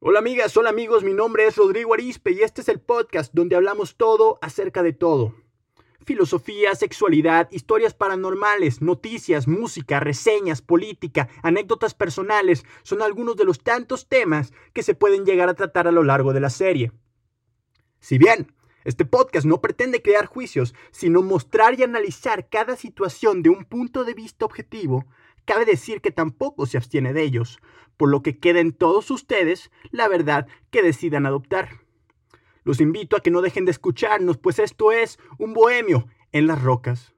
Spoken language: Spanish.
Hola amigas, hola amigos, mi nombre es Rodrigo Arispe y este es el podcast donde hablamos todo acerca de todo. Filosofía, sexualidad, historias paranormales, noticias, música, reseñas, política, anécdotas personales son algunos de los tantos temas que se pueden llegar a tratar a lo largo de la serie. Si bien este podcast no pretende crear juicios, sino mostrar y analizar cada situación de un punto de vista objetivo, cabe decir que tampoco se abstiene de ellos, por lo que queda en todos ustedes la verdad que decidan adoptar. Los invito a que no dejen de escucharnos, pues esto es un bohemio en las rocas.